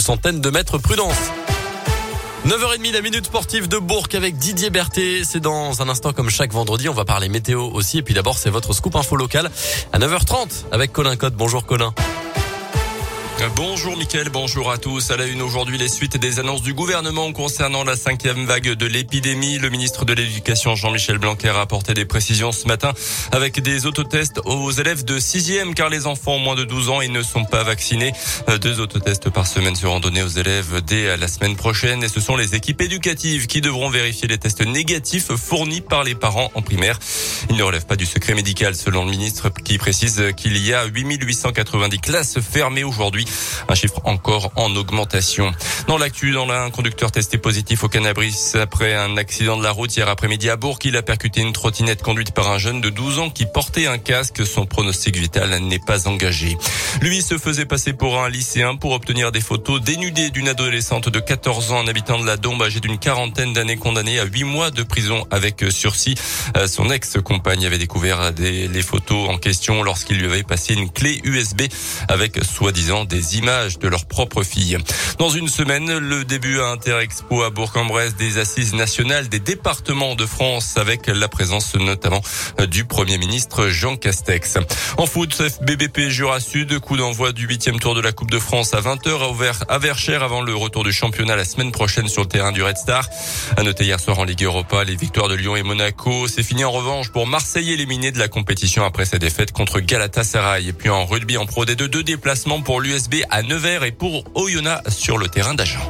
centaines de mètres prudence. 9h30 la minute sportive de Bourg avec Didier Berthet. C'est dans un instant comme chaque vendredi. On va parler météo aussi. Et puis d'abord, c'est votre scoop info local à 9h30 avec Colin Cotte. Bonjour Colin. Bonjour Mickaël, bonjour à tous. À la une aujourd'hui, les suites des annonces du gouvernement concernant la cinquième vague de l'épidémie. Le ministre de l'Éducation, Jean-Michel Blanquer, a apporté des précisions ce matin avec des autotests aux élèves de sixième car les enfants ont moins de 12 ans et ne sont pas vaccinés. Deux autotests par semaine seront donnés aux élèves dès la semaine prochaine et ce sont les équipes éducatives qui devront vérifier les tests négatifs fournis par les parents en primaire. Il ne relève pas du secret médical selon le ministre qui précise qu'il y a 8890 classes fermées aujourd'hui. Un chiffre encore en augmentation. Dans l'actu, dans un conducteur testé positif au cannabis après un accident de la route hier après-midi à Bourg, il a percuté une trottinette conduite par un jeune de 12 ans qui portait un casque. Son pronostic vital n'est pas engagé. Lui se faisait passer pour un lycéen pour obtenir des photos dénudées d'une adolescente de 14 ans, un habitant de la Dombe âgé d'une quarantaine d'années condamné à 8 mois de prison avec sursis. Euh, son ex-compagne avait découvert les photos en question lorsqu'il lui avait passé une clé USB avec soi-disant des images de leur propre fille. Dans une semaine, le début à Interexpo à Bourg-en-Bresse des assises nationales des départements de France avec la présence notamment du Premier ministre Jean Castex. En foot, FBBP Jura Sud, coup d'envoi du huitième tour de la Coupe de France à 20h à Verchères avant le retour du championnat la semaine prochaine sur le terrain du Red Star. À noter hier soir en Ligue Europa, les victoires de Lyon et Monaco. C'est fini en revanche pour Marseille éliminé de la compétition après sa défaite contre Galatasaray. Et puis en rugby en Pro D2, deux déplacements pour l'USB à Nevers et pour Oyonnax sur le terrain d'Agen.